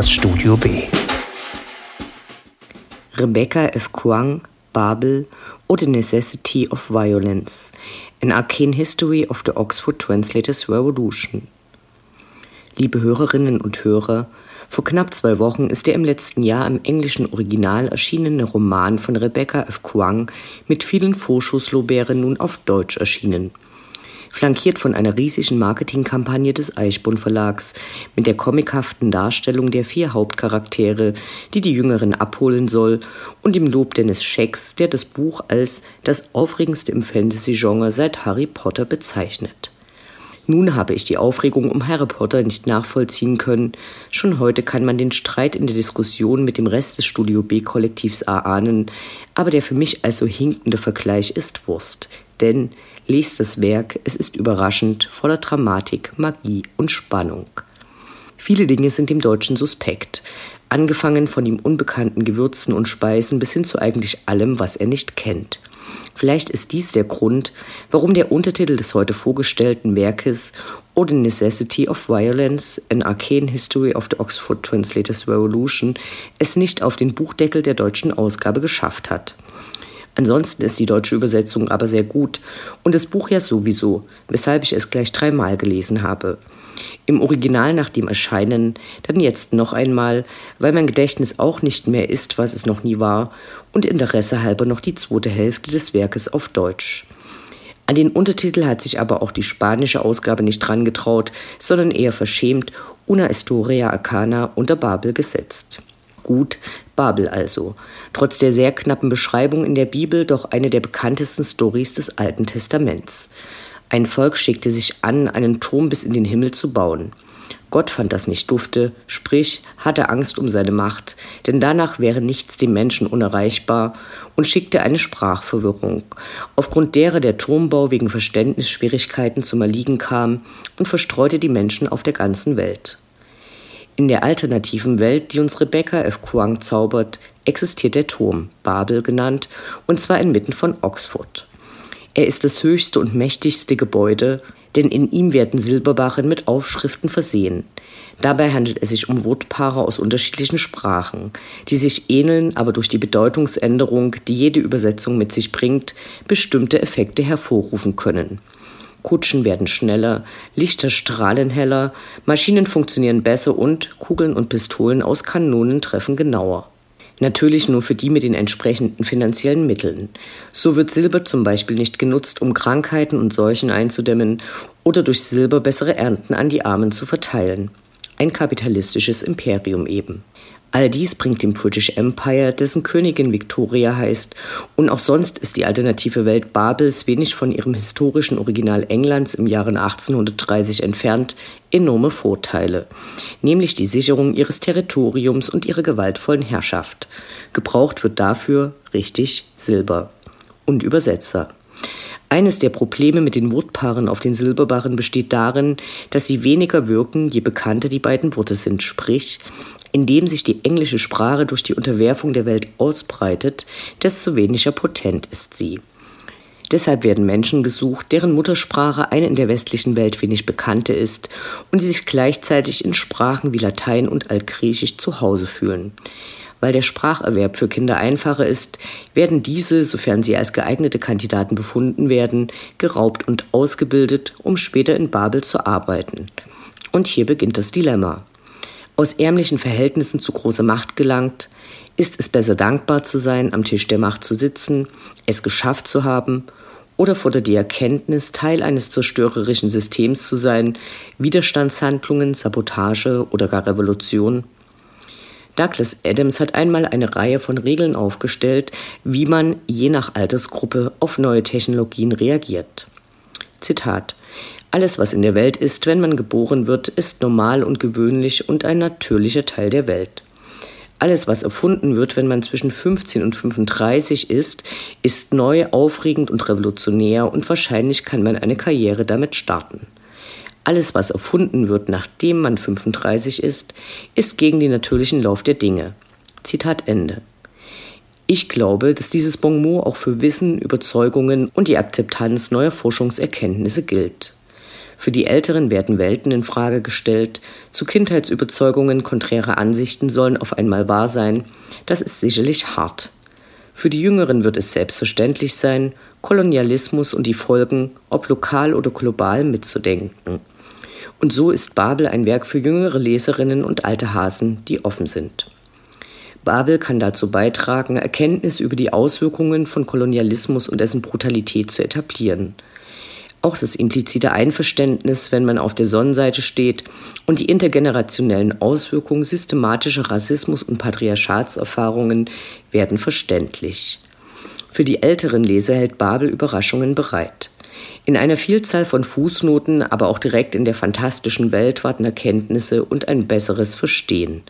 Das Studio B. Rebecca F. Kuang, Babel or The Necessity of Violence, An Arcane History of the Oxford Translators Revolution. Liebe Hörerinnen und Hörer, vor knapp zwei Wochen ist der im letzten Jahr im englischen Original erschienene Roman von Rebecca F. Kuang mit vielen Vorschusslobären nun auf Deutsch erschienen – flankiert von einer riesigen Marketingkampagne des Eichborn Verlags mit der comichaften Darstellung der vier Hauptcharaktere, die die Jüngeren abholen soll, und dem Lob Dennis Schecks, der das Buch als das aufregendste im Fantasy-Genre seit Harry Potter bezeichnet. Nun habe ich die Aufregung um Harry Potter nicht nachvollziehen können. Schon heute kann man den Streit in der Diskussion mit dem Rest des Studio B-Kollektivs erahnen, aber der für mich also hinkende Vergleich ist Wurst. Denn Lest das Werk, es ist überraschend, voller Dramatik, Magie und Spannung. Viele Dinge sind dem Deutschen suspekt, angefangen von ihm unbekannten Gewürzen und Speisen bis hin zu eigentlich allem, was er nicht kennt. Vielleicht ist dies der Grund, warum der Untertitel des heute vorgestellten Werkes Or the Necessity of Violence, an Arcane History of the Oxford Translators Revolution es nicht auf den Buchdeckel der deutschen Ausgabe geschafft hat. Ansonsten ist die deutsche Übersetzung aber sehr gut und das Buch ja sowieso, weshalb ich es gleich dreimal gelesen habe. Im Original nach dem Erscheinen, dann jetzt noch einmal, weil mein Gedächtnis auch nicht mehr ist, was es noch nie war, und Interesse halber noch die zweite Hälfte des Werkes auf Deutsch. An den Untertitel hat sich aber auch die spanische Ausgabe nicht dran getraut, sondern eher verschämt Una Historia Arcana unter Babel gesetzt. Gut, Babel also. Trotz der sehr knappen Beschreibung in der Bibel doch eine der bekanntesten Stories des Alten Testaments. Ein Volk schickte sich an, einen Turm bis in den Himmel zu bauen. Gott fand das nicht dufte, sprich hatte Angst um seine Macht, denn danach wäre nichts dem Menschen unerreichbar und schickte eine Sprachverwirrung, aufgrund derer der Turmbau wegen Verständnisschwierigkeiten zum Erliegen kam und verstreute die Menschen auf der ganzen Welt. In der alternativen Welt, die uns Rebecca F. Kuang zaubert, existiert der Turm, Babel genannt, und zwar inmitten von Oxford. Er ist das höchste und mächtigste Gebäude, denn in ihm werden Silberbarren mit Aufschriften versehen. Dabei handelt es sich um Wortpaare aus unterschiedlichen Sprachen, die sich ähneln, aber durch die Bedeutungsänderung, die jede Übersetzung mit sich bringt, bestimmte Effekte hervorrufen können. Kutschen werden schneller, Lichter strahlen heller, Maschinen funktionieren besser und Kugeln und Pistolen aus Kanonen treffen genauer. Natürlich nur für die mit den entsprechenden finanziellen Mitteln. So wird Silber zum Beispiel nicht genutzt, um Krankheiten und Seuchen einzudämmen oder durch Silber bessere Ernten an die Armen zu verteilen. Ein kapitalistisches Imperium eben. All dies bringt dem British Empire, dessen Königin Victoria heißt, und auch sonst ist die alternative Welt Babels wenig von ihrem historischen Original Englands im Jahre 1830 entfernt, enorme Vorteile, nämlich die Sicherung ihres Territoriums und ihre gewaltvollen Herrschaft. Gebraucht wird dafür richtig Silber. Und Übersetzer. Eines der Probleme mit den Wortpaaren auf den Silberbarren besteht darin, dass sie weniger wirken, je bekannter die beiden Worte sind, sprich, indem sich die englische Sprache durch die Unterwerfung der Welt ausbreitet, desto weniger potent ist sie. Deshalb werden Menschen gesucht, deren Muttersprache eine in der westlichen Welt wenig bekannte ist und die sich gleichzeitig in Sprachen wie Latein und Altgriechisch zu Hause fühlen. Weil der Spracherwerb für Kinder einfacher ist, werden diese, sofern sie als geeignete Kandidaten befunden werden, geraubt und ausgebildet, um später in Babel zu arbeiten. Und hier beginnt das Dilemma aus ärmlichen Verhältnissen zu großer Macht gelangt, ist es besser dankbar zu sein, am Tisch der Macht zu sitzen, es geschafft zu haben, oder fordert die Erkenntnis, Teil eines zerstörerischen Systems zu sein, Widerstandshandlungen, Sabotage oder gar Revolution? Douglas Adams hat einmal eine Reihe von Regeln aufgestellt, wie man je nach Altersgruppe auf neue Technologien reagiert. Zitat alles, was in der Welt ist, wenn man geboren wird, ist normal und gewöhnlich und ein natürlicher Teil der Welt. Alles, was erfunden wird, wenn man zwischen 15 und 35 ist, ist neu, aufregend und revolutionär und wahrscheinlich kann man eine Karriere damit starten. Alles, was erfunden wird, nachdem man 35 ist, ist gegen den natürlichen Lauf der Dinge. Zitat Ende. Ich glaube, dass dieses Bonmot auch für Wissen, Überzeugungen und die Akzeptanz neuer Forschungserkenntnisse gilt. Für die Älteren werden Welten in Frage gestellt, zu Kindheitsüberzeugungen konträre Ansichten sollen auf einmal wahr sein. Das ist sicherlich hart. Für die Jüngeren wird es selbstverständlich sein, Kolonialismus und die Folgen, ob lokal oder global, mitzudenken. Und so ist Babel ein Werk für jüngere Leserinnen und alte Hasen, die offen sind. Babel kann dazu beitragen, Erkenntnis über die Auswirkungen von Kolonialismus und dessen Brutalität zu etablieren. Auch das implizite Einverständnis, wenn man auf der Sonnenseite steht, und die intergenerationellen Auswirkungen systematischer Rassismus und Patriarchatserfahrungen werden verständlich. Für die älteren Leser hält Babel Überraschungen bereit. In einer Vielzahl von Fußnoten, aber auch direkt in der fantastischen Welt warten Erkenntnisse und ein besseres Verstehen.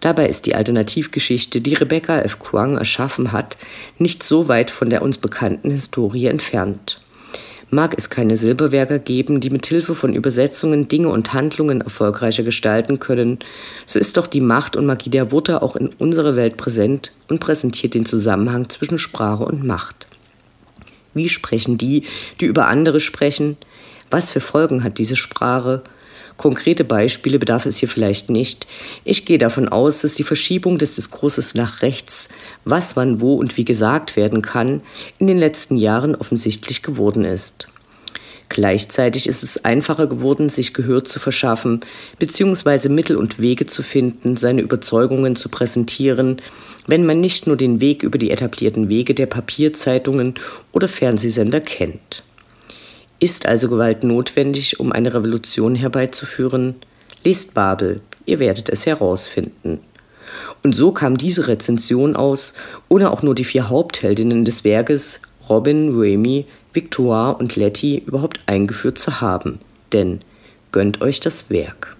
Dabei ist die Alternativgeschichte, die Rebecca F. Kuang erschaffen hat, nicht so weit von der uns bekannten Historie entfernt. Mag es keine Silberwerker geben, die mit Hilfe von Übersetzungen Dinge und Handlungen erfolgreicher gestalten können, so ist doch die Macht und Magie der Worte auch in unserer Welt präsent und präsentiert den Zusammenhang zwischen Sprache und Macht. Wie sprechen die, die über andere sprechen? Was für Folgen hat diese Sprache? Konkrete Beispiele bedarf es hier vielleicht nicht. Ich gehe davon aus, dass die Verschiebung des Diskurses nach rechts, was wann wo und wie gesagt werden kann, in den letzten Jahren offensichtlich geworden ist. Gleichzeitig ist es einfacher geworden, sich Gehör zu verschaffen, beziehungsweise Mittel und Wege zu finden, seine Überzeugungen zu präsentieren, wenn man nicht nur den Weg über die etablierten Wege der Papierzeitungen oder Fernsehsender kennt. Ist also Gewalt notwendig, um eine Revolution herbeizuführen? Lest Babel, ihr werdet es herausfinden. Und so kam diese Rezension aus, ohne auch nur die vier Hauptheldinnen des Werkes, Robin, Remy, Victoire und Letty, überhaupt eingeführt zu haben. Denn gönnt euch das Werk.